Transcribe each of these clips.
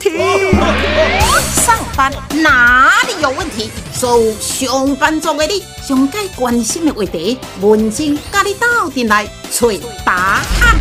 上班哪里有问题？所有上班族的你，上该关心的话题，文静甲你斗阵来找答案。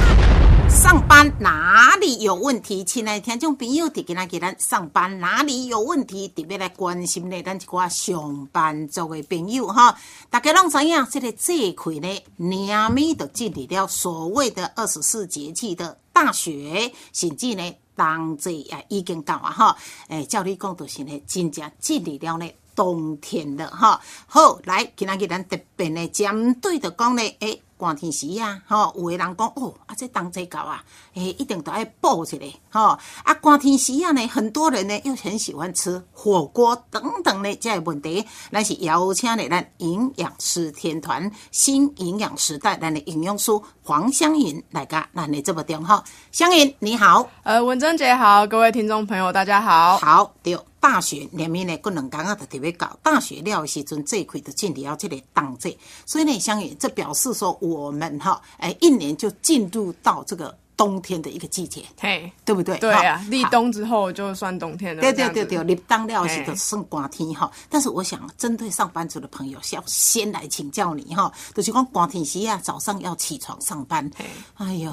上班哪里有问题？亲爱的听众朋友，伫今仔日咱上班哪里有问题？特别来关心的，咱一寡上班族的朋友哈。大家拢知影，这个这块呢，年尾就进入了所谓的二十四节气的大雪，甚至呢，冬至也已经到啊哈。诶，照你讲，就是呢，真正进入了呢。冬天了哈，好来，今仔日咱特别呢，针对着讲呢，诶，寒天时啊，吼，有的人讲哦，啊，这冬至到啊，诶，一定都要补一下，吼，啊，寒天时啊呢，很多人呢又很喜欢吃火锅等等呢，这问题，咱是邀请呢咱营养师天团新营养时代咱的营养师黄香云来噶，那你这么电话，香云你好，呃，文珍姐好，各位听众朋友大家好，好，对。大学连面呢，过两天啊，就特别搞。大学了的时阵，这一块就进入要这个当这，所以呢，香云这表示说，我们哈，哎，一年就进入到这个冬天的一个季节，嘿，对不对？对啊，立冬之后就算冬天了。对对对对，立冬了是的算寒天哈。但是我想，针对上班族的朋友，是要先来请教你哈，就是讲寒天时啊，早上要起床上班，哎呦。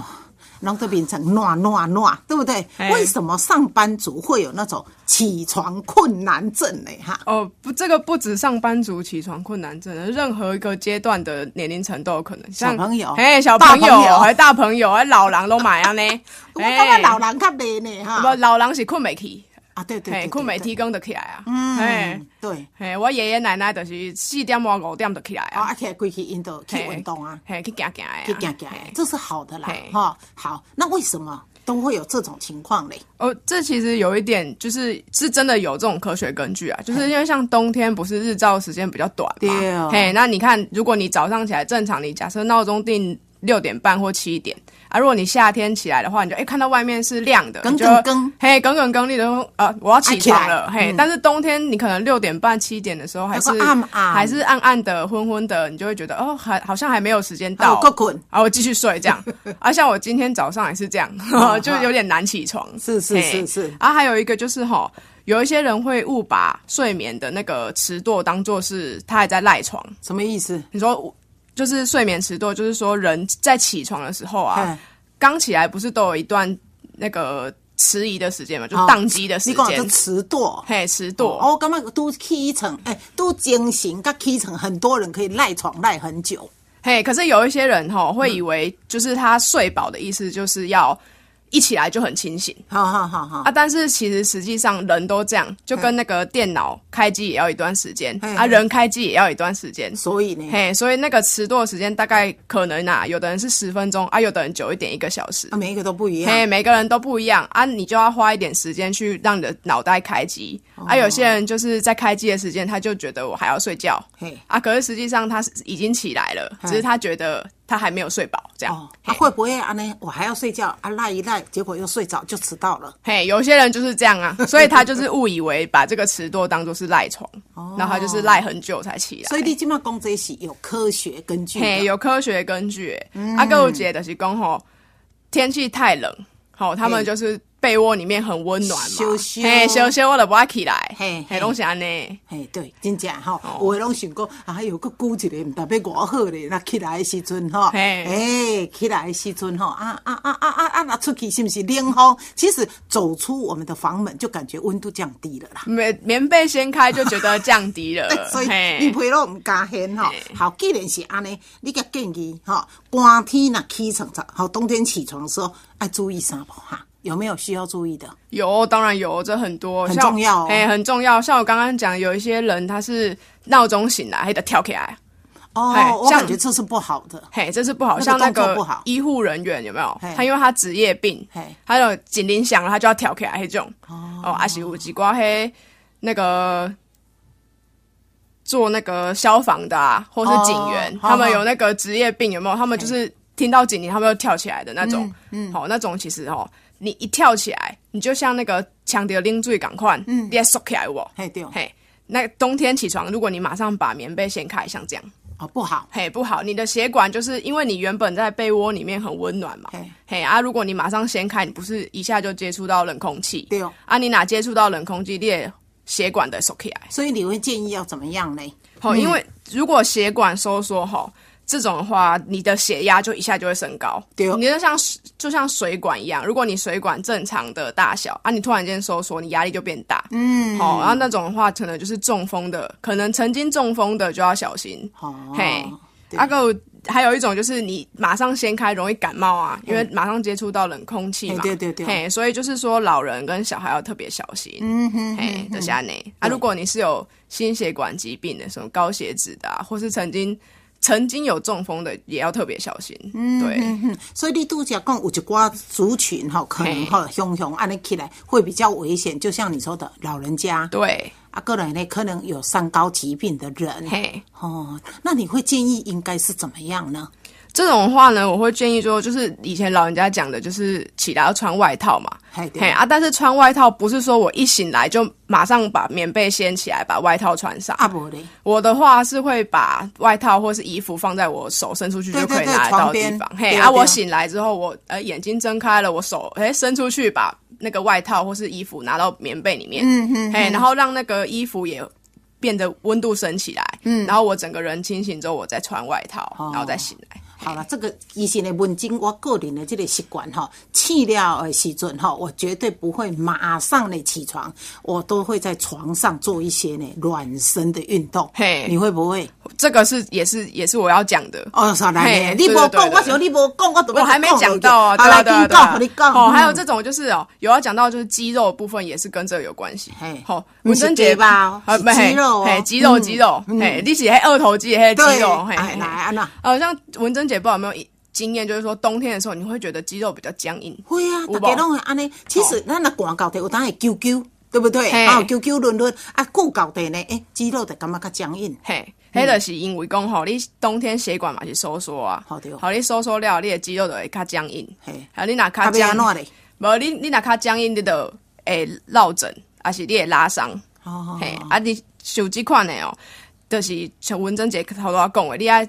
然后就变成暖暖暖，对不对？为什么上班族会有那种起床困难症呢？哈哦，不，这个不止上班族起床困难症，任何一个阶段的年龄层都有可能。小朋友，哎，小朋友，还大朋友，还老狼都买啊呢。我感觉老人较累呢，哈。不，老人是困没起。啊，对对，困没提供得起来啊。嗯，对，嘿，我爷爷奶奶就是四点半五点就起来啊。啊，起来归去运动，去运动啊，嘿，去行行啊，去行行，这是好的啦，哈。好，那为什么都会有这种情况嘞？哦，这其实有一点就是是真的有这种科学根据啊，就是因为像冬天不是日照时间比较短嘛，嘿，那你看，如果你早上起来正常，你假设闹钟定六点半或七点。啊，如果你夏天起来的话，你就哎看到外面是亮的，耿耿耿，嘿，耿耿耿，你都呃我要起床了，嘿，但是冬天你可能六点半七点的时候还是暗暗，还是暗暗的昏昏的，你就会觉得哦还好像还没有时间到，够困，啊我继续睡这样，啊像我今天早上也是这样，就有点难起床，是是是是，啊还有一个就是哈，有一些人会误把睡眠的那个迟惰当做是他还在赖床，什么意思？你说？就是睡眠迟钝，就是说人在起床的时候啊，刚起来不是都有一段那个迟疑的时间嘛，就宕机的时间。迟钝，嘿，迟钝。哦，刚刚都起床，哎，都惊醒，刚起床，很多人可以赖床赖很久。嘿，可是有一些人哈，会以为就是他睡饱的意思，就是要。一起来就很清醒，好好好好啊！但是其实实际上人都这样，就跟那个电脑开机也要一段时间啊，人开机也要一段时间。所以呢，嘿，所以那个迟钝时间大概可能啊，有的人是十分钟啊，有的人久一点一个小时啊，每一个都不一样。嘿，每个人都不一样啊，你就要花一点时间去让你的脑袋开机啊。有些人就是在开机的时间，他就觉得我还要睡觉，嘿啊，可是实际上他是已经起来了，只是他觉得。他还没有睡饱，这样他会不会啊？呢，我还要睡觉啊，赖一赖，结果又睡着，就迟到了。嘿，有些人就是这样啊，所以他就是误以为把这个迟惰当做是赖床，然后他就是赖很久才起来。所以你今麦讲这是有科学根据，嘿，有科学根据。阿哥我姐的是讲吼，天气太冷，好，他们就是。被窝里面很温暖嘛，嘿，休息我都不爱起来，嘿，嘿，拢是安尼，嘿，对，真正吼，有诶拢想过，啊，有个久一个，唔代表我好咧，那起来诶时阵吼，嘿，起来诶时阵吼，啊啊啊啊啊啊，那出去是不是冷风？其实走出我们的房门，就感觉温度降低了啦。棉棉被掀开就觉得降低了，所以你被都唔加掀吼。好，既然是安尼，你个建议吼，寒天呐起床早，好冬天起床的时候爱注意啥不哈？有没有需要注意的？有，当然有，这很多很重要，哎，很重要。像我刚刚讲，有一些人他是闹钟醒来还得跳起来，哦，我感觉这是不好的，嘿，这是不好。像那个医护人员有没有？他因为他职业病，他有警铃响了，他就要跳起来，这种哦，阿西乌吉瓜黑那个做那个消防的啊，或是警员，他们有那个职业病有没有？他们就是听到警铃，他们就跳起来的那种，嗯，好，那种其实哦。你一跳起来，你就像那个强敌拎最赶快，嗯，你要缩起来我，嘿对，嘿，那冬天起床，如果你马上把棉被掀开，像这样，哦，不好，嘿，不好。你的血管就是因为你原本在被窝里面很温暖嘛，嘿啊，如果你马上掀开，你不是一下就接触到冷空气，对哦，啊，你哪接触到冷空气，你血管的收起来。所以你会建议要怎么样呢？好，因为如果血管收缩哈。这种的话，你的血压就一下就会升高。对，你就像就像水管一样，如果你水管正常的大小啊，你突然间收缩，你压力就变大。嗯，好，然后那种的话，可能就是中风的，可能曾经中风的就要小心。哦，嘿，阿个还有一种就是你马上掀开容易感冒啊，因为马上接触到冷空气嘛。对对对。嘿，所以就是说老人跟小孩要特别小心。嗯哼。嘿，这下呢啊，如果你是有心血管疾病的，什么高血脂的，或是曾经。曾经有中风的也要特别小心，嗯对，所以你度假讲有一寡族群哈，可能哈汹汹安尼起来会比较危险，就像你说的老人家，对，啊个人呢可能有三高疾病的人，嘿，哦，那你会建议应该是怎么样呢？这种话呢，我会建议说，就是以前老人家讲的，就是起来要穿外套嘛。嘿啊，但是穿外套不是说我一醒来就马上把棉被掀起来，把外套穿上。啊，不的。我的话是会把外套或是衣服放在我手伸出去就可以拿到地方。嘿，啊，我醒来之后，我呃眼睛睁开了，我手哎伸出去把那个外套或是衣服拿到棉被里面。嗯嗯。嘿，然后让那个衣服也变得温度升起来。嗯。然后我整个人清醒之后，我再穿外套，然后再醒来。好了，这个以前的文经，我个人的这个习惯哈，起了的时阵哈，我绝对不会马上的起床，我都会在床上做一些呢暖身的运动。嘿，你会不会？这个是也是也是我要讲的。哦，啥来？你不讲，我想你不讲，我我还没讲到啊。好来，你讲，你讲。哦，还有这种就是哦，有要讲到就是肌肉部分也是跟这个有关系。嘿，好，文贞节吧，肌肉，嘿，肌肉，肌肉，嘿，你是嘿二头肌，嘿，肌肉，嘿，来安娜，呃，像文珍。姐不知道有没有经验，就是说冬天的时候，你会觉得肌肉比较僵硬。会啊，大家拢会安尼。其实咱那广告地有当会揪揪，对不对？啊，揪揪轮轮啊，过高地呢，诶，肌肉就感觉较僵硬。嘿，迄著是因为讲吼，你冬天血管嘛是收缩啊，好你收缩了，你的肌肉就会较僵硬。嘿，啊，你若较僵，无你你若较僵硬，你就会落枕，啊是你会拉伤。哦，嘿，啊，你手机款的哦，就是像文珍姐头都讲的，你爱。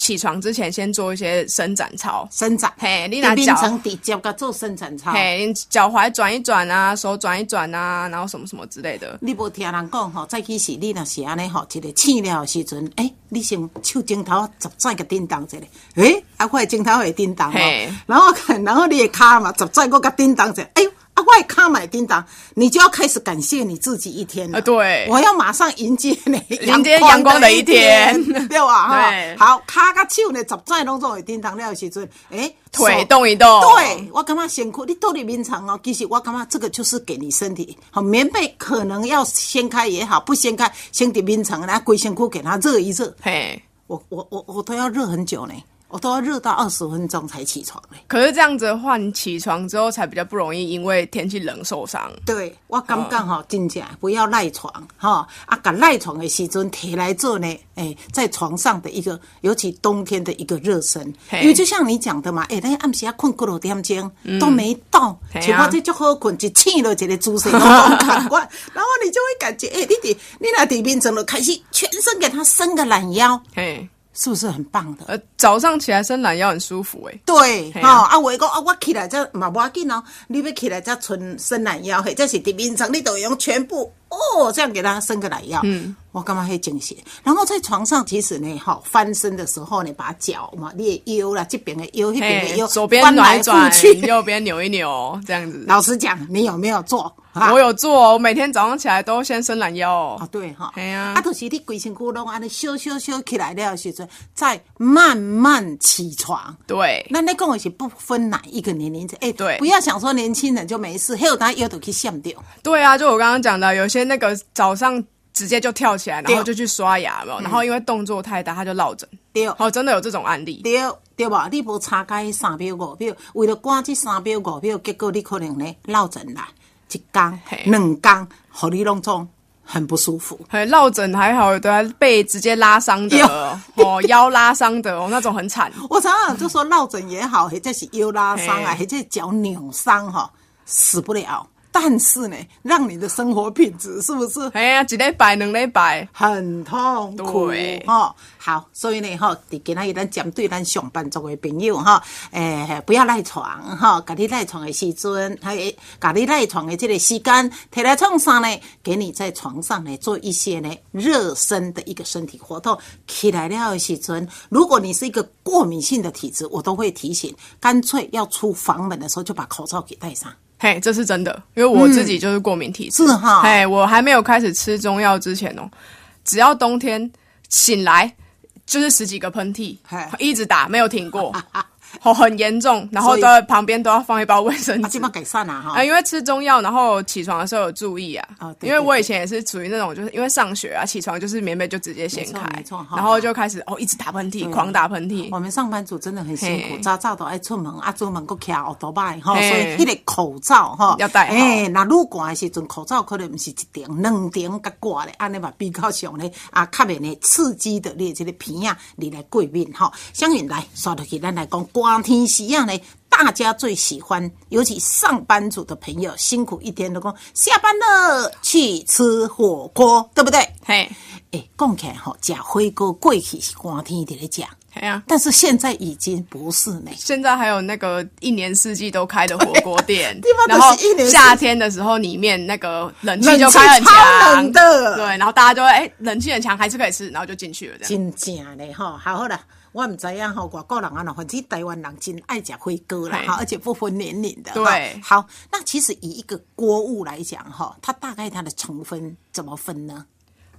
起床之前先做一些伸展操，伸展，嘿，你拿脚。底脚个做伸展操，嘿，脚踝转一转啊，手转一转啊，然后什么什么之类的。你无听人讲吼，再起时你若是安尼吼，一个醒了时阵，诶，你先手镜头十转个叮当一下，诶，啊，块镜头会叮当哦，然后看，然后你的卡嘛，十转个个叮当一下，哎呦。外卡买叮当，你就要开始感谢你自己一天了。对，我要马上迎接你迎接阳光的一天，对吧？哈，好，卡个手呢，十再拢做会叮当了时阵，哎，腿动一动。对，我感觉辛苦，你倒立眠床哦，其实我感觉这个就是给你身体好，棉被可能要掀开也好，不掀开，先叠眠床，然后龟仙裤给它热一热。嘿，我我我我都要热很久呢。我都要热到二十分钟才起床嘞。可是这样子的话，你起床之后才比较不容易因为天气冷受伤。对，我刚刚哈真正不要赖床哈啊，敢赖床的时阵提来做呢，哎，在床上的一个，尤其冬天的一个热身，因为就像你讲的嘛，哎，那暗时要困过了点钟都没到，结果这就好困，就醒了，一个姿势都感官，然后你就会感觉，哎，你弟你那底边整了开始全身给他伸个懒腰，嘿。是不是很棒的？呃，早上起来伸懒腰很舒服哎。对，哈啊，我讲啊，我起来这嘛不要紧哦，你要起来这纯伸懒腰，嘿，这是第平常你都用全部哦，这样给他伸个懒腰。嗯，我干嘛会惊喜？然后在床上，其实呢，哈，翻身的时候呢，把脚嘛，你的腰啦，这边的腰，那边的腰，左边来转，右边扭一扭，这样子。老实讲，你有没有做？我有做，我每天早上起来都先伸懒腰。啊，对哈，系啊，啊，就是你规身骨拢安尼咻咻咻起来了时阵，再慢慢起床。对，那那跟我是不分哪一个年龄层，哎，对，不要想说年轻人就没事，还有他腰都可以想掉。对啊，就我刚刚讲的，有些那个早上直接就跳起来，然后就去刷牙了，然后因为动作太大，他就落枕。对，哦，真的有这种案例。对，对吧？你无差开三秒五秒，为了赶这三秒五秒，结果你可能呢落枕啦。一缸、两缸，和你弄种很不舒服。还落枕还好，的被直接拉伤的，哦，腰拉伤的，哦，那种很惨。我常常就说落枕也好，或者是腰拉伤啊，或者脚扭伤哈，死不了。但是呢，让你的生活品质是不是？哎呀，一礼拜两礼拜很痛苦哈。好，所以呢哈，今仔日咱针对咱上班族的朋友哈，诶，不要赖床哈，家你赖床的时阵，还家你赖床的这个时间，摕来床上呢，给你在床上呢做一些呢热身的一个身体活动。起来了的时阵，如果你是一个过敏性的体质，我都会提醒，干脆要出房门的时候就把口罩给戴上。嘿，这是真的，因为我自己就是过敏体质。是哈，嘿，我还没有开始吃中药之前哦，只要冬天醒来就是十几个喷嚏，一直打没有停过。哦，很严重，然后在旁边都要放一包卫生纸。基本改善了哈。啊，因为吃中药，然后起床的时候有注意啊。啊，因为我以前也是属于那种，就是因为上学啊，起床就是棉被就直接掀开，然后就开始哦，一直打喷嚏，狂打喷嚏。我们上班族真的很辛苦，早早都爱出门，啊，出门够卡好多摆哈，所以那个口罩哈要戴。哎，那入关的时阵，口罩可能不是一顶、两顶甲挂的，安尼嘛比较上呢啊，较免咧刺激的你这个皮啊，你来过敏哈。相信来刷落去，咱来讲光天时啊。大家最喜欢，尤其上班族的朋友，辛苦一天的工，下班了去吃火锅，对不对？嘿，哎，讲起来吼，吃火锅过去是寒天的来讲，哎呀，但是现在已经不是呢。现在还有那个一年四季都开的火锅店，然后夏天的时候里面那个冷气就开很强的，对，然后大家就会哎，冷气很强，还是可以吃，然后就进去了，这样。真假的哈，好好的。我唔知呀，哈，外国人啊，反正台湾人真爱食火锅啦，哈，而且不分年龄的。对，好，那其实以一个锅物来讲，哈，它大概它的成分怎么分呢？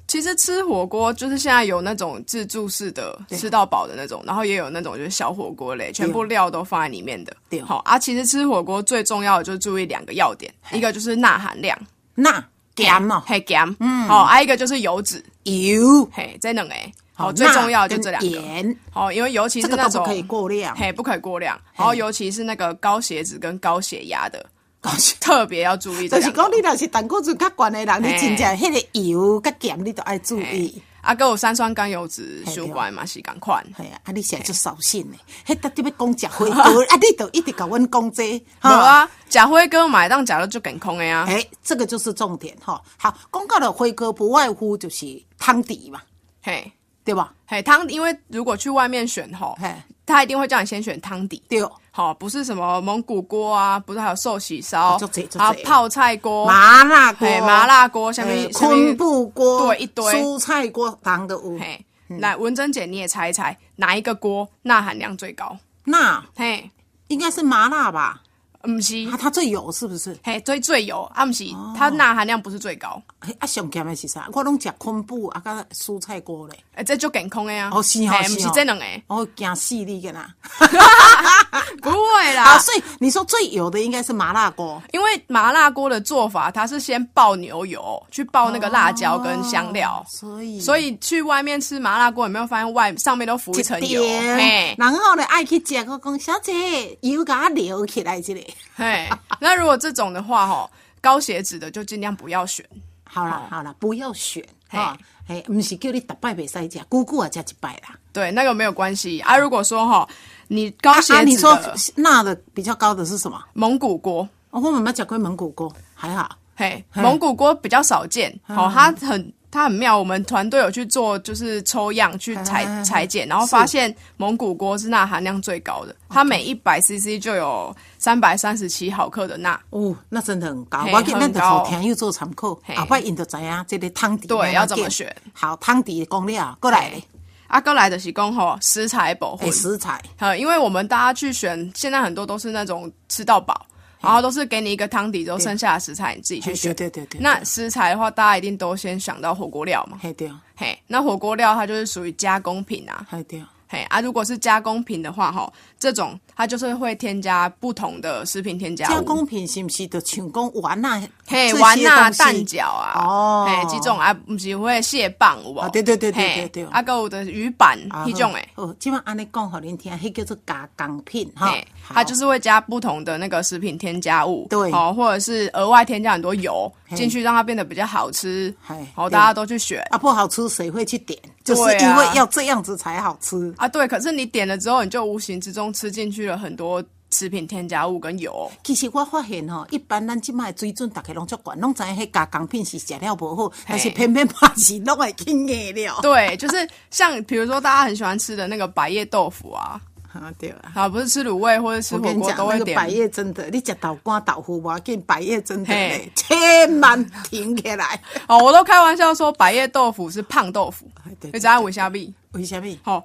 其实吃火锅就是现在有那种自助式的，吃到饱的那种，然后也有那种就是小火锅类，全部料都放在里面的。对，好啊，其实吃火锅最重要的就是注意两个要点，一个就是钠含量，钠咸嘛，嘿咸，嗯，好，还一个就是油脂，油，嘿，在两诶。好，最重要就这两个。好，因为尤其是那种不可以过量，嘿，不可以过量。然后尤其是那个高血脂跟高血压的，高血特别要注意。就是讲你若是胆固醇较高的人，你真正迄个油较咸，你都爱注意。啊，还有三酸甘油脂相关嘛，是共款。系啊，啊，你现在就扫兴嘞。迄搭特别讲食火锅，啊，你都一直甲阮讲这。无啊，食火锅买当食了就健康的呀。哎，这个就是重点哈。好，讲到了火锅，不外乎就是汤底嘛。嘿。对吧？嘿，汤，因为如果去外面选吼，他一定会叫你先选汤底。对，好，不是什么蒙古锅啊，不是还有寿喜烧，啊，泡菜锅、麻辣锅、麻辣锅，下面昆布锅，对，一堆蔬菜锅，当的屋。嘿，来，文珍姐你也猜一猜，哪一个锅钠含量最高？钠，嘿，应该是麻辣吧。唔是，它最油是不是？嘿，最最油，啊唔是，它钠含量不是最高。啊，上咸的是啥？我拢食昆布啊，甲蔬菜锅嘞。哎，这就健康的啊。哦，是哦，是这两个。哦，惊死你个啦！不会啦。啊，所以你说最油的应该是麻辣锅，因为麻辣锅的做法，它是先爆牛油，去爆那个辣椒跟香料。所以，所以去外面吃麻辣锅，有没有发现外上面都浮一层油？嘿，然后呢，爱去食我讲小姐油给它留起来这里。嘿，那如果这种的话，哈，高血脂的就尽量不要选。好了好了，不要选哈。哎，不是叫你打败比赛食，姑姑啊加一拜啦。对，那个没有关系啊。如果说哈，你高血脂，你说钠的比较高的是什么？蒙古锅。我们没讲过蒙古锅，还好。嘿，蒙古锅比较少见。好，它很。它很妙，我们团队有去做，就是抽样去裁裁剪，然后发现蒙古锅是钠含量最高的，它每一百 CC 就有三百三十七毫克的钠。哦，那真的很高。我给那个好甜又做参考，后摆印度知影这个汤底对要怎么选？好，汤底讲了过来，啊，哥来的是讲吼食材保护食材。好，因为我们大家去选，现在很多都是那种吃到饱。然后都是给你一个汤底，之后剩下的食材你自己去选。对对对。那食材的话，大家一定都先想到火锅料嘛。嘿对。嘿，那火锅料它就是属于加工品啊。嘿对。嘿啊，如果是加工品的话，哈，这种它就是会添加不同的食品添加加工品是不是就像讲丸啊？嘿，丸啊、蛋饺啊，哦，嘿，这种啊，不是会蟹棒有无？对对对对对对。啊，有的鱼板那种诶。哦，基本安尼讲，好恁听，迄叫做加工品哈。它就是会加不同的那个食品添加物，对，哦，或者是额外添加很多油进去，让它变得比较好吃。好，大家都去选啊，不好吃谁会去点？就是因为要这样子才好吃啊。对，可是你点了之后，你就无形之中吃进去了很多食品添加物跟油。其实我发现吼，一般咱即卖水准大家拢足管，拢知影迄加工品是食了无好，但是偏偏怕是拢会去硬了。对，就是像比如说大家很喜欢吃的那个百叶豆腐啊。啊对啊，啊不是吃卤味或者吃火锅都会点百叶真的，你食豆干豆腐我跟百叶真的千万停起来。哦，我都开玩笑说百叶豆腐是胖豆腐，你知道为虾米？为虾米？好，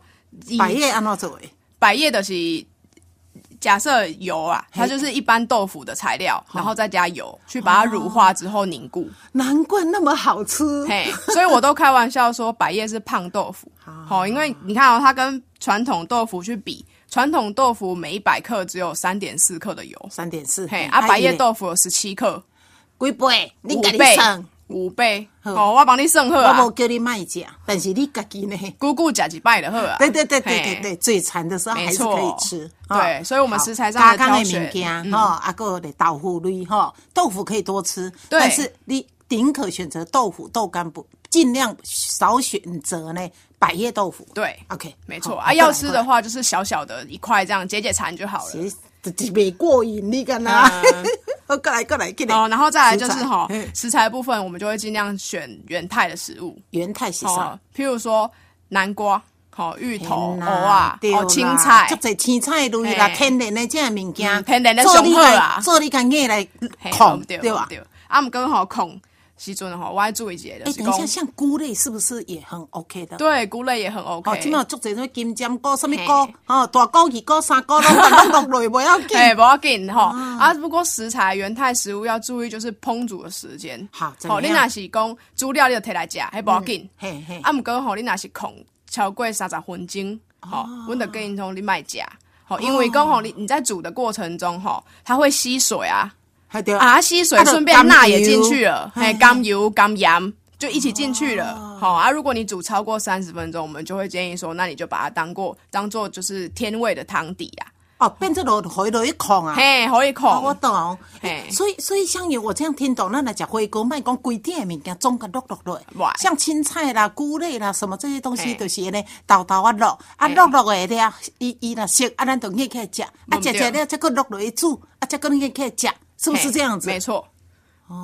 百叶安怎做诶？百叶的是假设油啊，它就是一般豆腐的材料，然后再加油去把它乳化之后凝固。难怪那么好吃。嘿，所以我都开玩笑说百叶是胖豆腐。好，因为你看哦，它跟传统豆腐去比。传统豆腐每一百克只有三点四克的油，三点四。嘿，啊，百叶豆腐有十七克，几倍？五倍，五倍。好，我帮你算好啊。我无叫你卖食，但是你自己呢？姑姑食几拜的好啊。对对对对对对，最馋的时候还是可以吃。对，所以我们食材上的挑选，哈，阿个的豆腐类哈，豆腐可以多吃，但是你宁可选择豆腐豆干不，尽量少选择呢。百叶豆腐，对，OK，没错啊。要吃的话，就是小小的一块，这样解解馋就好了。没过瘾，你干呐？过来过来，哦，然后再来就是哈，食材部分我们就会尽量选原态的食物。原态食材？譬如说南瓜、好芋头、藕啊、好青菜，就这青菜类啦，天然的这样物件，天然的上好啦，做你干嘢来控对吧？啊，唔跟好控。西阵吼，我还注意一哎，等一下，像菇类是不是也很 OK 的？对，菇类也很 OK。哦，起码做这种金针菇、什么菇，哦，大菇、二菇、三菇，拢拢落类不要紧。哎，不要紧吼。啊，不过食材原态食物要注意，就是烹煮的时间。好，好，你那是讲煮料你就摕来食，还不要紧。嘿嘿。啊，毋过吼，你那是控超过三十分钟，好，我得跟你讲，你卖食。好，因为讲吼，你你在煮的过程中吼，它会吸水啊。啊，吸水，顺便钠也进去了，哎，甘油、甘盐就一起进去了。好啊，如果你煮超过三十分钟，我们就会建议说，那你就把它当过当做就是天味的汤底啊。哦，变成落回落一控啊，嘿，回一控，我懂。嘿，所以所以像有我这样听懂，那来食火锅，卖讲规定的物件总个落落落。像青菜啦、菇类啦，什么这些东西都是呢，豆豆啊落啊落落的了，伊伊若熟啊，咱就起来食，啊食食了再搁落落去煮，啊再个起来食。是不是这样子？没错，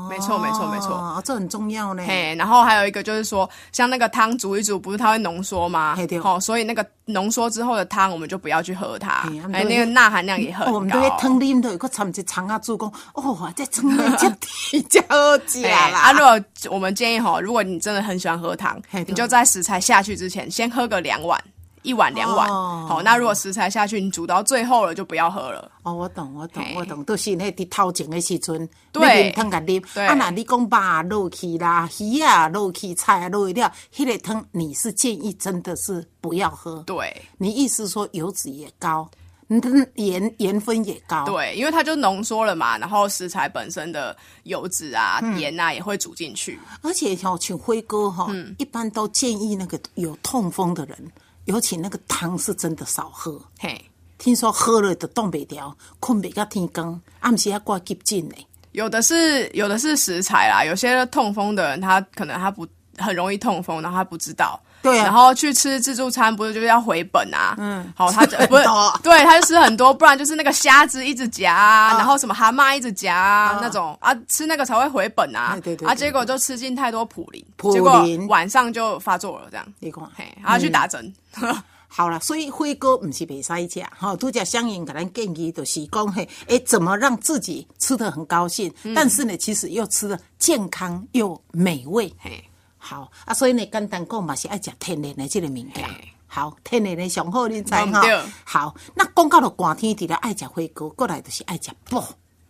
没错，没错，没错，这很重要呢。嘿，然后还有一个就是说，像那个汤煮一煮，不是它会浓缩吗？好，所以那个浓缩之后的汤，我们就不要去喝它。哎，那个钠含量也很高。我们都会汤啉的，有个 参一尝 啊，主公哦，这汤的这比较好吃啦。啊，如果我们建议哈，如果你真的很喜欢喝汤，你就在食材下去之前，先喝个两碗。一碗两碗，好，那如果食材下去，你煮到最后了就不要喝了。哦，我懂，我懂，我懂，都是那伫头前的时阵，对，汤甲啉。啊，那你讲肉落去啦，鱼啊落去，菜啊落去了，迄个汤你是建议真的是不要喝。对，你意思说油脂也高，嗯，盐盐分也高。对，因为它就浓缩了嘛，然后食材本身的油脂啊、盐啊也会煮进去。而且像请辉哥哈，一般都建议那个有痛风的人。尤其那个汤是真的少喝，嘿，听说喝了的冻北条，困不到天光，暗时还挂急诊呢。有的是有的是食材啦，有些痛风的人他可能他不很容易痛风，然后他不知道。对，然后去吃自助餐，不是就是要回本啊？嗯，好，他就 不是对，他就吃很多，不然就是那个虾子一直夹，然后什么蛤蟆一直夹那种啊，吃那个才会回本啊。对对，啊，结果就吃进太多普林，结果晚上就发作了，这样。你看，嘿，然后去打针。好了，所以辉哥不是袂使食，哈，都叫相应给咱建议，就是讲嘿，哎，怎么让自己吃的很高兴，但是呢，其实又吃的健康又美味。嘿。好啊，所以呢，简单讲嘛是爱食天然的这个物件。好，天然的上好，你知哈。好，那讲到了寒天，除了爱食火锅，过来就是爱食补。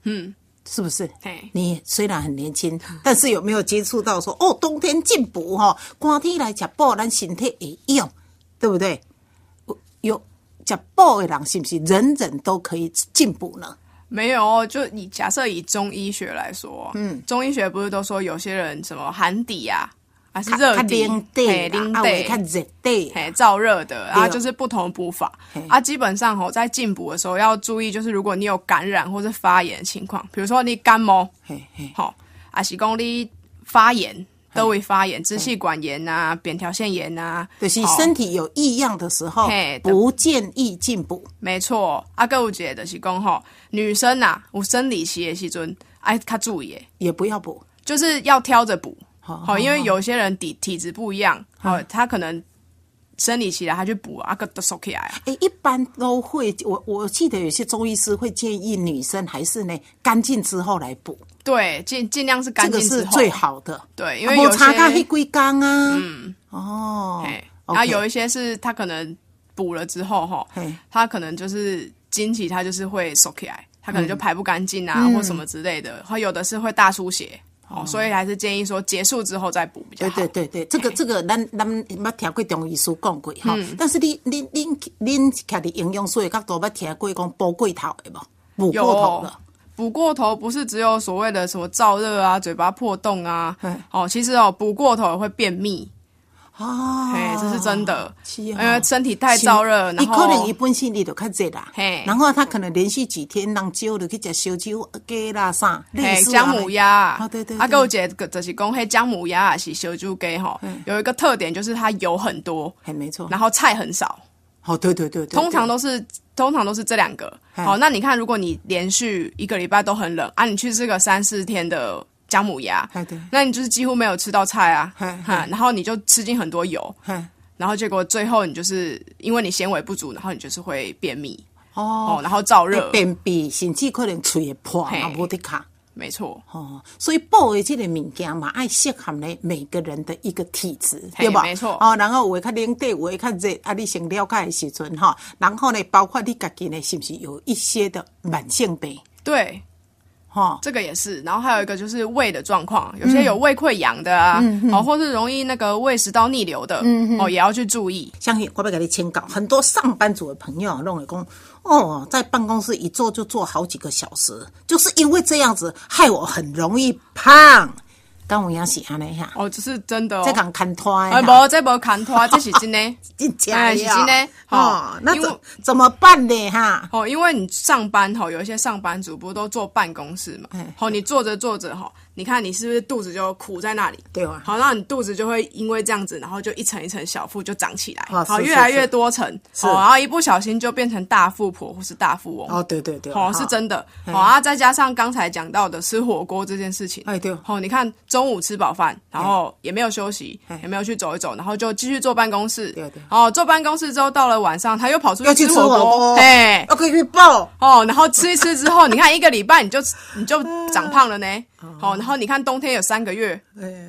嗯，是不是？你虽然很年轻，但是有没有接触到说哦，冬天进补哈，寒天来食补，咱身体会用，对不对？有食补的人是不是人人都可以进补呢？没有，就你假设以中医学来说，嗯，中医学不是都说有些人什么寒底呀？还是热地，嘿，冷地，看热地，嘿，燥热的啊，就是不同补法啊。基本上吼，在进补的时候要注意，就是如果你有感染或是发炎情况，比如说你感冒，嘿嘿，好，啊，是讲你发炎都会发炎，支气管炎啊，扁桃腺炎啊，就是身体有异样的时候，不建议进补。没错，阿哥姐的是讲吼，女生呐，有生理期的时阵，哎，较注意，也不要补，就是要挑着补。好，因为有些人体体质不一样，好，他可能。生理期来，他去补啊，个都收起来。哎，一般都会，我我记得有些中医师会建议女生还是呢干净之后来补。对，尽尽量是干净是最好的。对，因为有擦干一归缸啊。嗯。哦。然后有一些是他可能补了之后哈，他可能就是经期，他就是会收起来，他可能就排不干净啊，或什么之类的。或有的是会大出血。哦，所以还是建议说结束之后再补比较好。对对对对，这个这个，咱咱捌听过中医师讲过哈。但是你你你恁看的营养素的角度，捌听过讲补过头的无？补过头的。补过头不是只有所谓的什么燥热啊、嘴巴破洞啊。哦，其实哦，补过头会便秘。哦，嘿，这是真的，因为身体太燥热，然后可能一本身你就较热啦，嘿，然后他可能连续几天让酒就去食烧酒、鸡啦啥，嘿，姜母鸭，哦对对，啊，我姐就是讲，嘿，姜母鸭是烧酒鸡吼，有一个特点就是它油很多，嘿，没错，然后菜很少，哦，对对对，通常都是通常都是这两个，好，那你看，如果你连续一个礼拜都很冷啊，你去吃个三四天的。姜母鸭，那你就是几乎没有吃到菜啊，哈，然后你就吃进很多油，然后结果最后你就是因为你纤维不足，然后你就是会便秘。哦，然后燥热，便秘甚至可能嘴会破，无得卡，没错。哦，所以补的这个物件嘛，爱适合呢每个人的一个体质，对吧？没错。哦，然后会较冷地，会较热，啊，你先了解的时阵哈，然后呢，包括你自己呢，是不是有一些的慢性病？对。哈，这个也是，然后还有一个就是胃的状况，有些有胃溃疡的啊，哦，或是容易那个胃食道逆流的，哦，也要去注意。相信我不会给你签稿？很多上班族的朋友认为工，哦，在办公室一坐就坐好几个小时，就是因为这样子，害我很容易胖。跟我一样喜欢的哈，哦，这是真的，这讲砍拖哎，无这无砍拖，这是真的，真假是真的哦。那怎怎么办呢哈？哦，因为你上班哈，有一些上班族不都坐办公室嘛，哦，你坐着坐着哈。你看，你是不是肚子就苦在那里？对啊。好，那你肚子就会因为这样子，然后就一层一层小腹就长起来，好，越来越多层，好，然后一不小心就变成大富婆或是大富翁。哦，对对对，好，是真的。好啊，再加上刚才讲到的吃火锅这件事情，哎对。好，你看中午吃饱饭，然后也没有休息，也没有去走一走，然后就继续坐办公室。对对。哦，坐办公室之后到了晚上，他又跑出去吃火锅，哎，可以预报哦，然后吃一吃之后，你看一个礼拜你就你就长胖了呢。好，然后你看冬天有三个月，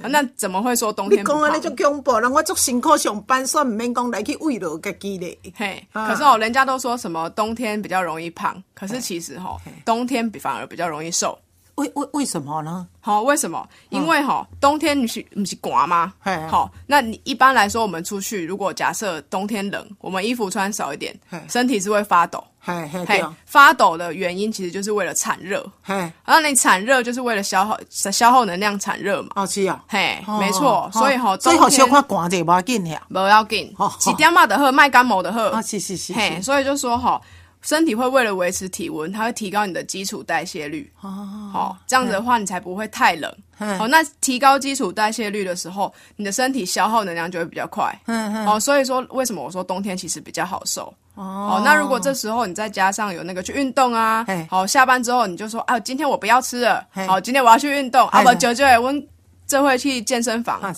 那怎么会说冬天？你讲啊，你就恐怖，人我做辛苦上班，算唔免讲来去慰劳自己咧。嘿，可是哦，人家都说什么冬天比较容易胖，可是其实哈，冬天比反而比较容易瘦。为为为什么呢？好，为什么？因为哈，冬天你是你是刮吗？好，那你一般来说，我们出去，如果假设冬天冷，我们衣服穿少一点，身体是会发抖。嘿，嘿，发抖的原因其实就是为了产热。嘿，然后你产热就是为了消耗消耗能量产热嘛。哦，是啊。嘿，没错。所以哈，最好小看寒者，不要紧呀。不要紧，几点嘛的喝，卖感冒的喝。啊，是是是。嘿，所以就说哈。身体会为了维持体温，它会提高你的基础代谢率。哦，好，这样子的话，你才不会太冷。好，那提高基础代谢率的时候，你的身体消耗能量就会比较快。嗯嗯。哦，所以说为什么我说冬天其实比较好受？哦，那如果这时候你再加上有那个去运动啊，好，下班之后你就说啊，今天我不要吃了，好，今天我要去运动啊，不，九九也温，这会去健身房，啊，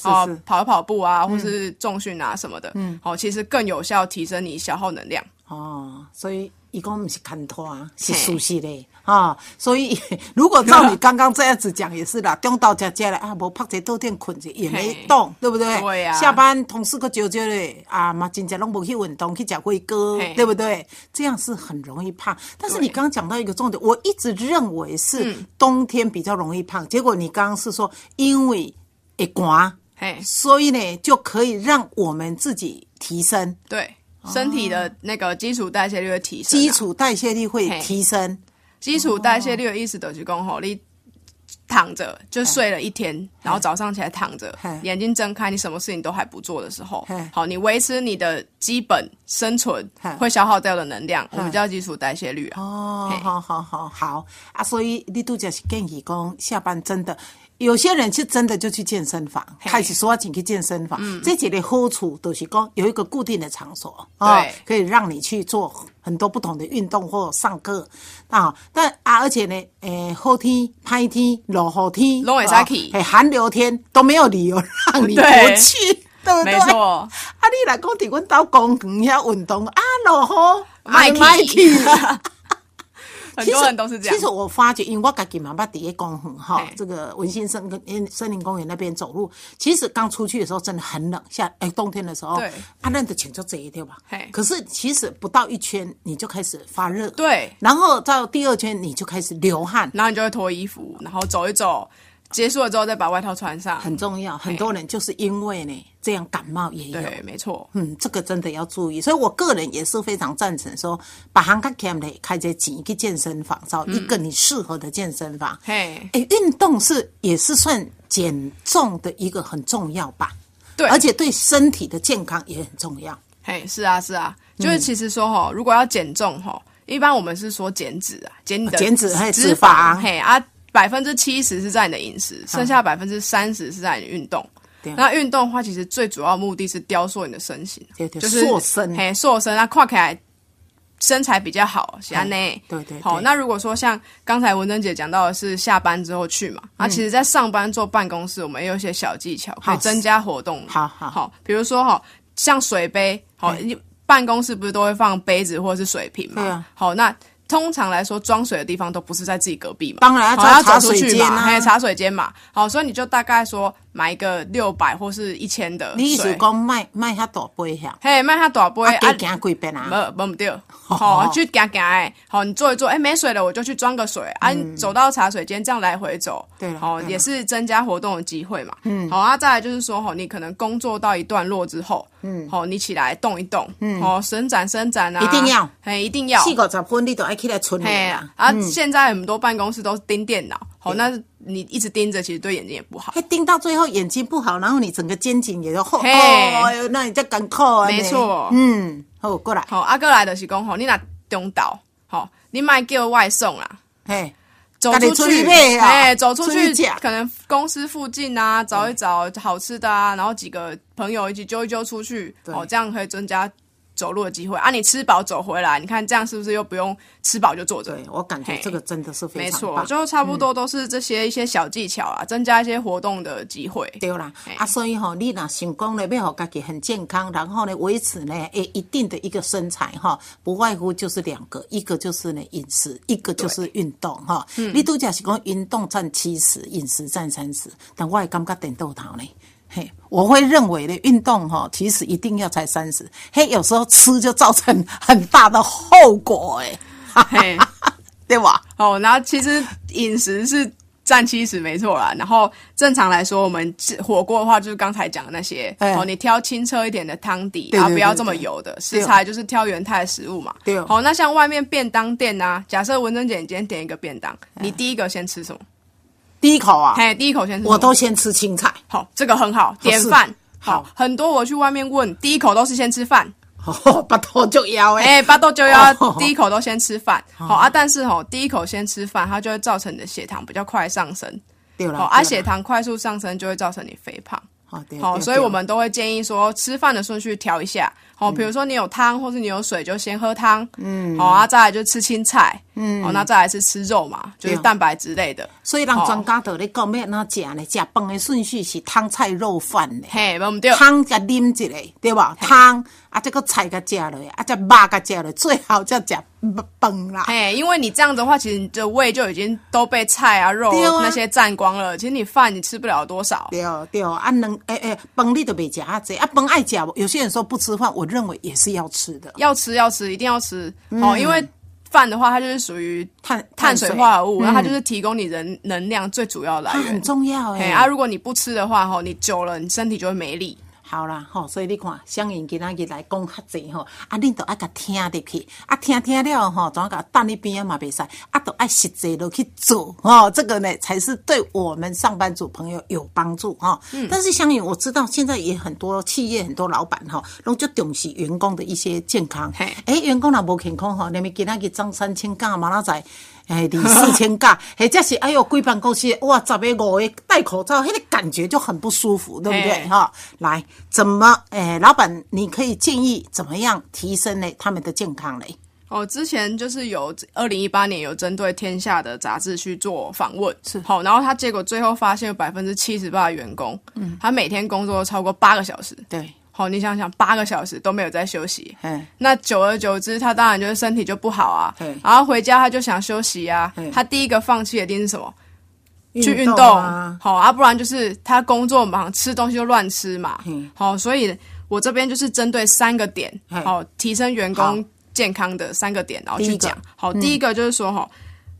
跑跑步啊，或是重训啊什么的。嗯，好，其实更有效提升你消耗能量。哦，所以。一共不是看拖，是舒适的啊，所以如果照你刚刚这样子讲也是啦，中到家家了啊，无拍在桌垫困着也没动，对不对？对下班同事个叫叫嘞啊嘛，真正拢无去运动去吃龟哥，对不对？这样是很容易胖。但是你刚刚讲到一个重点，我一直认为是冬天比较容易胖，结果你刚刚是说因为一寒，所以呢就可以让我们自己提升。对。身体的那个基础代谢率会提升，基础代谢率会提升。基础代谢率的意思就是讲，吼，你躺着就睡了一天，然后早上起来躺着，眼睛睁开，你什么事情都还不做的时候，好，你维持你的基本生存会消耗掉的能量，我们叫基础代谢率啊。哦，好好好好啊，所以你都就是建议讲，下班真的。有些人是真的就去健身房，开始刷紧去健身房。这几类好处都是讲有一个固定的场所啊，可以让你去做很多不同的运动或上课啊。但啊，而且呢，诶，好天、拍天、落雨天、龙尾沙气、寒流天都没有理由让你 不去，对不对？没错。啊，你来讲伫阮兜公园遐运动啊，落雨卖去。很多人都是这样。其实我发觉，因为我家己嘛，捌伫个公园哈，这个文心森跟森林公园那边走路，其实刚出去的时候真的很冷，像哎冬天的时候，对，啊，那的钱就这一对吧？可是其实不到一圈你就开始发热，对，然后到第二圈你就开始流汗，然后你就会脱衣服，然后走一走。结束了之后再把外套穿上，很重要。很多人就是因为呢这样感冒也有，对，没错。嗯，这个真的要注意。所以我个人也是非常赞成说，把行卡 cam 的开在几个健身房，找一个你适合的健身房。嘿，哎，运动是也是算减重的一个很重要吧？对，而且对身体的健康也很重要。嘿，是啊，是啊，就是其实说哈，如果要减重哈，一般我们是说减脂啊，减你的减脂还脂肪，嘿啊。百分之七十是在你的饮食，剩下百分之三十是在你运动。那运动的话，其实最主要目的是雕塑你的身形，就是塑身。嘿，塑身，那跨起来身材比较好，喜欢呢。对对。好，那如果说像刚才文珍姐讲到的是下班之后去嘛，啊，其实在上班坐办公室，我们也有一些小技巧可以增加活动。好好好，比如说哈，像水杯，好，办公室不是都会放杯子或者是水瓶嘛？对啊。好，那。通常来说，装水的地方都不是在自己隔壁嘛，当然要走出去嘛，还有茶水间嘛。好，所以你就大概说买一个六百或是一千的你意思讲卖卖下大杯下，嘿，卖下大杯啊，行几遍啊？没没唔对，好，去行行诶，好，你坐一坐，哎，没水了，我就去装个水，啊，走到茶水间这样来回走，对，好，也是增加活动的机会嘛。嗯，好啊，再来就是说，哈，你可能工作到一段落之后。嗯，好，你起来动一动，嗯，好，伸展伸展啊，一定要，嘿，一定要，四五十分你都爱起来存嘿啊，啊，现在很多办公室都盯电脑，好，那你一直盯着，其实对眼睛也不好，盯到最后眼睛不好，然后你整个肩颈也就厚，哦，那你在干扣啊，没错，嗯，好，过来，好，阿哥来的是讲，好，你那中岛，好，你买叫外送啦，嘿。走出去，哎，走出去，可能公司附近啊，找一找好吃的啊，然后几个朋友一起揪一揪出去，哦，这样可以增加。走路的机会啊！你吃饱走回来，你看这样是不是又不用吃饱就坐着？对我感觉这个真的是非常没错，就差不多都是这些一些小技巧啊，增加一些活动的机会。对啦，啊，所以哈，你若成功呢，要好自己很健康，然后呢，维持呢，诶，一定的一个身材哈，不外乎就是两个，一个就是呢饮食，一个就是运动哈。你都讲是讲运动占七十，饮食占三十，但我也感觉点豆头呢。嘿，我会认为的运动哈，其实一定要才三十。嘿，有时候吃就造成很大的后果，哎，对吧？哦，然后其实饮食是占七十，没错啦。然后正常来说，我们火锅的话，就是刚才讲的那些哦，你挑清澈一点的汤底，然后不要这么油的食材，就是挑原态食物嘛。对。好，那像外面便当店啊，假设文珍姐你今天点一个便当，你第一个先吃什么？第一口啊，嘿，第一口先吃，我都先吃青菜。好，这个很好，点饭。好，很多我去外面问，第一口都是先吃饭。哦，八豆就要哎，八豆就要 第一口都先吃饭。好啊，但是哦，第一口先吃饭，它就会造成你的血糖比较快上升。对了，好，而血糖快速上升就会造成你肥胖。好，所以我们都会建议说，吃饭的顺序调一下。好，比如说你有汤，或是你有水，就先喝汤。嗯，好啊，再来就吃青菜。嗯，好，那再来是吃肉嘛，就是蛋白之类的。所以让专家都咧讲，要哪食呢？食饭的顺序是汤菜肉饭咧。嘿，唔对，汤加啉一个，对吧？汤啊，这个菜加食了，啊，这肉加食了，最好就食饭啦。嘿，因为你这样的话，其实你的胃就已经都被菜啊、肉那些占光了。其实你饭你吃不了多少。对对，啊，能诶诶，饭你都未食啊，这啊饭爱食。有些人说不吃饭，我认为也是要吃的，要吃要吃，一定要吃哦。因为饭的话，它就是属于碳碳水化合物，然后它就是提供你人能量最主要来源，很重要哎。啊，如果你不吃的话，吼，你久了你身体就会没力。好啦，吼，所以你看，相应今仔日来讲较济吼，啊，恁都爱甲听入去，啊，听听了吼，怎甲等你边啊嘛袂使，啊，都爱实际落去做，吼，这个呢才是对我们上班族朋友有帮助哈。嗯。但是相应我知道现在也很多企业很多老板哈，拢就重视员工的一些健康。嘿。诶，员工若无健康吼，你们今仔日张三千干嘛那在？哎，你四千 假，或者是哎呦，规办公司哇，十个五个戴口罩，那个感觉就很不舒服，对不对？哈，来，怎么？哎，老板，你可以建议怎么样提升呢？他们的健康嘞？哦，之前就是有二零一八年有针对天下的杂志去做访问，是好，然后他结果最后发现有百分之七十八的员工，嗯，他每天工作超过八个小时，对。好，你想想，八个小时都没有在休息，那久而久之，他当然就是身体就不好啊。然后回家他就想休息啊。他第一个放弃的一定是什么？去运动。好啊，不然就是他工作忙，吃东西就乱吃嘛。好，所以我这边就是针对三个点，好提升员工健康的三个点，然后去讲。好，第一个就是说，哈。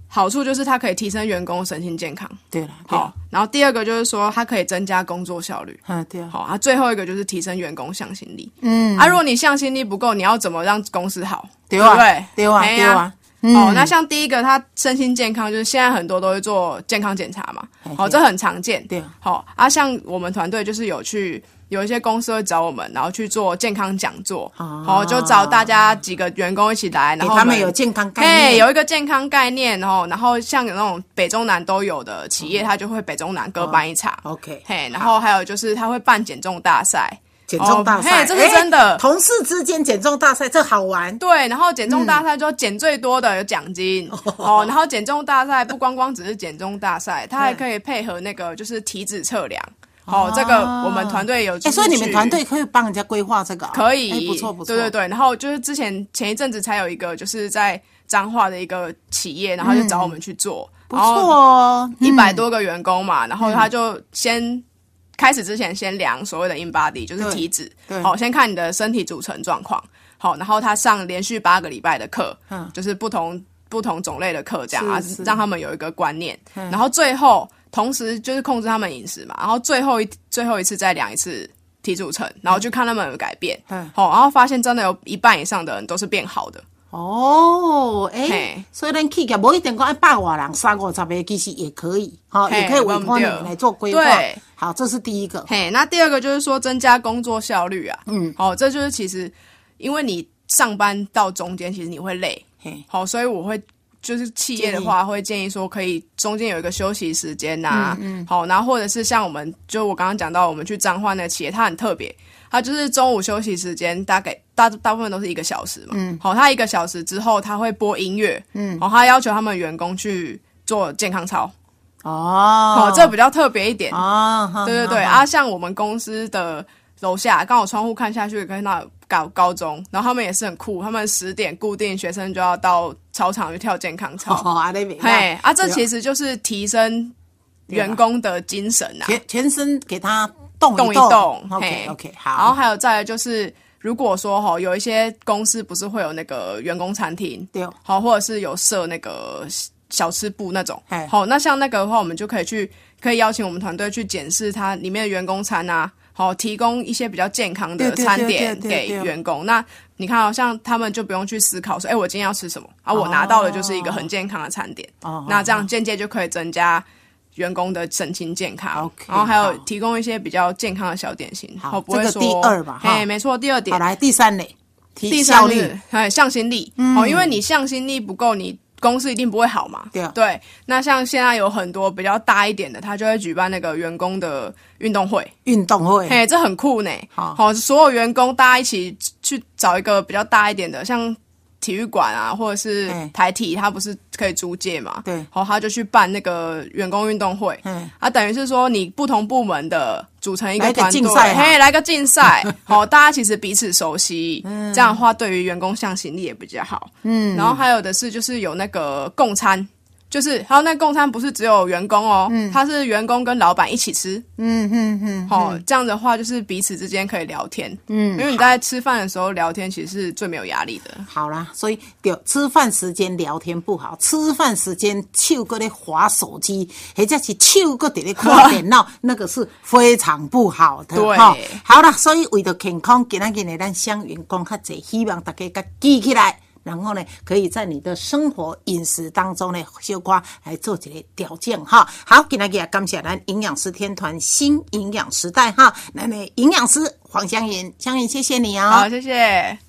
好处就是它可以提升员工身心健康，对了，好。然后第二个就是说，它可以增加工作效率，嗯，对。好，啊，最后一个就是提升员工向心力，嗯。啊，如果你向心力不够，你要怎么让公司好？对啊对？对啊，对啊。哦，那像第一个，他身心健康，就是现在很多都会做健康检查嘛，好，这很常见。对，好啊，像我们团队就是有去。有一些公司会找我们，然后去做健康讲座，好，就找大家几个员工一起来，然后他们有健康概念，有一个健康概念，然后，然后像有那种北中南都有的企业，他就会北中南各办一场，OK，嘿，然后还有就是他会办减重大赛，减重大赛，这是真的，同事之间减重大赛，这好玩，对，然后减重大赛就减最多的有奖金，哦，然后减重大赛不光光只是减重大赛，它还可以配合那个就是体脂测量。哦，这个我们团队有，哎，所以你们团队可以帮人家规划这个，可以，不错不错，对对对。然后就是之前前一阵子才有一个，就是在彰化的一个企业，然后就找我们去做，不错哦，一百多个员工嘛，然后他就先开始之前先量所谓的 in body，就是体脂，好，先看你的身体组成状况，好，然后他上连续八个礼拜的课，嗯，就是不同不同种类的课，这样啊，让他们有一个观念，然后最后。同时就是控制他们饮食嘛，然后最后一最后一次再量一次体组成，然后就看他们有改变。嗯，好，然后发现真的有一半以上的人都是变好的。哦，哎，所以咱企业不一定讲一百万人三五十个其实也可以，好，也可以委托你们来做规划。对，好，这是第一个。嘿，那第二个就是说增加工作效率啊。嗯，好，这就是其实因为你上班到中间其实你会累，嘿，好，所以我会。就是企业的话，会建议说可以中间有一个休息时间呐，好，然后或者是像我们，就我刚刚讲到，我们去彰化那个企业，它很特别，它就是中午休息时间大概大大部分都是一个小时嘛，嗯，好，它一个小时之后，他会播音乐，嗯，好，他要求他们员工去做健康操，哦，好，这比较特别一点，哦，对对对，啊，像我们公司的楼下，刚好窗户看下去，看到。高高中，然后他们也是很酷，他们十点固定学生就要到操场去跳健康操。嘿，啊，这其实就是提升员工的精神呐，全全身给他动动一动。OK OK，好。然后还有再来就是，如果说哈，有一些公司不是会有那个员工餐厅，对，好，或者是有设那个小吃部那种，好，那像那个的话，我们就可以去，可以邀请我们团队去检视它里面的员工餐啊。好，提供一些比较健康的餐点给员工。那你看，好像他们就不用去思考说，哎，我今天要吃什么啊？我拿到的就是一个很健康的餐点。哦，那这样间接就可以增加员工的身心健康。然后还有提供一些比较健康的小点心。好，这个第二吧。哎，没错，第二点。好，来第三类，第三是哎向心力。哦，因为你向心力不够，你。公司一定不会好嘛？对啊。对，那像现在有很多比较大一点的，他就会举办那个员工的运动会。运动会，嘿，这很酷呢。好，所有员工大家一起去找一个比较大一点的，像。体育馆啊，或者是台体，他不是可以租借嘛？对，然后，他就去办那个员工运动会。嗯，啊，等于是说你不同部门的组成一个团队，嘿，来个竞赛，好，大家其实彼此熟悉，这样的话对于员工向心力也比较好。嗯，然后还有的是就是有那个共餐。就是，还有那共餐不是只有员工哦，他是员工跟老板一起吃。嗯嗯嗯，好，这样的话就是彼此之间可以聊天。嗯，因为你在吃饭的时候聊天，其实是最没有压力的。好啦，所以有吃饭时间聊天不好，吃饭时间手搁咧划手机，或者是手搁在咧看 电脑，那个是非常不好的。对，好了，所以为了健康，今日今日咱向员工较济，希望大家甲记起来。然后呢，可以在你的生活饮食当中呢，小瓜来做这个调整哈。好，今天给感谢咱营养师天团新营养时代哈，那那营养师黄香云，香云谢谢你哦。好，谢谢。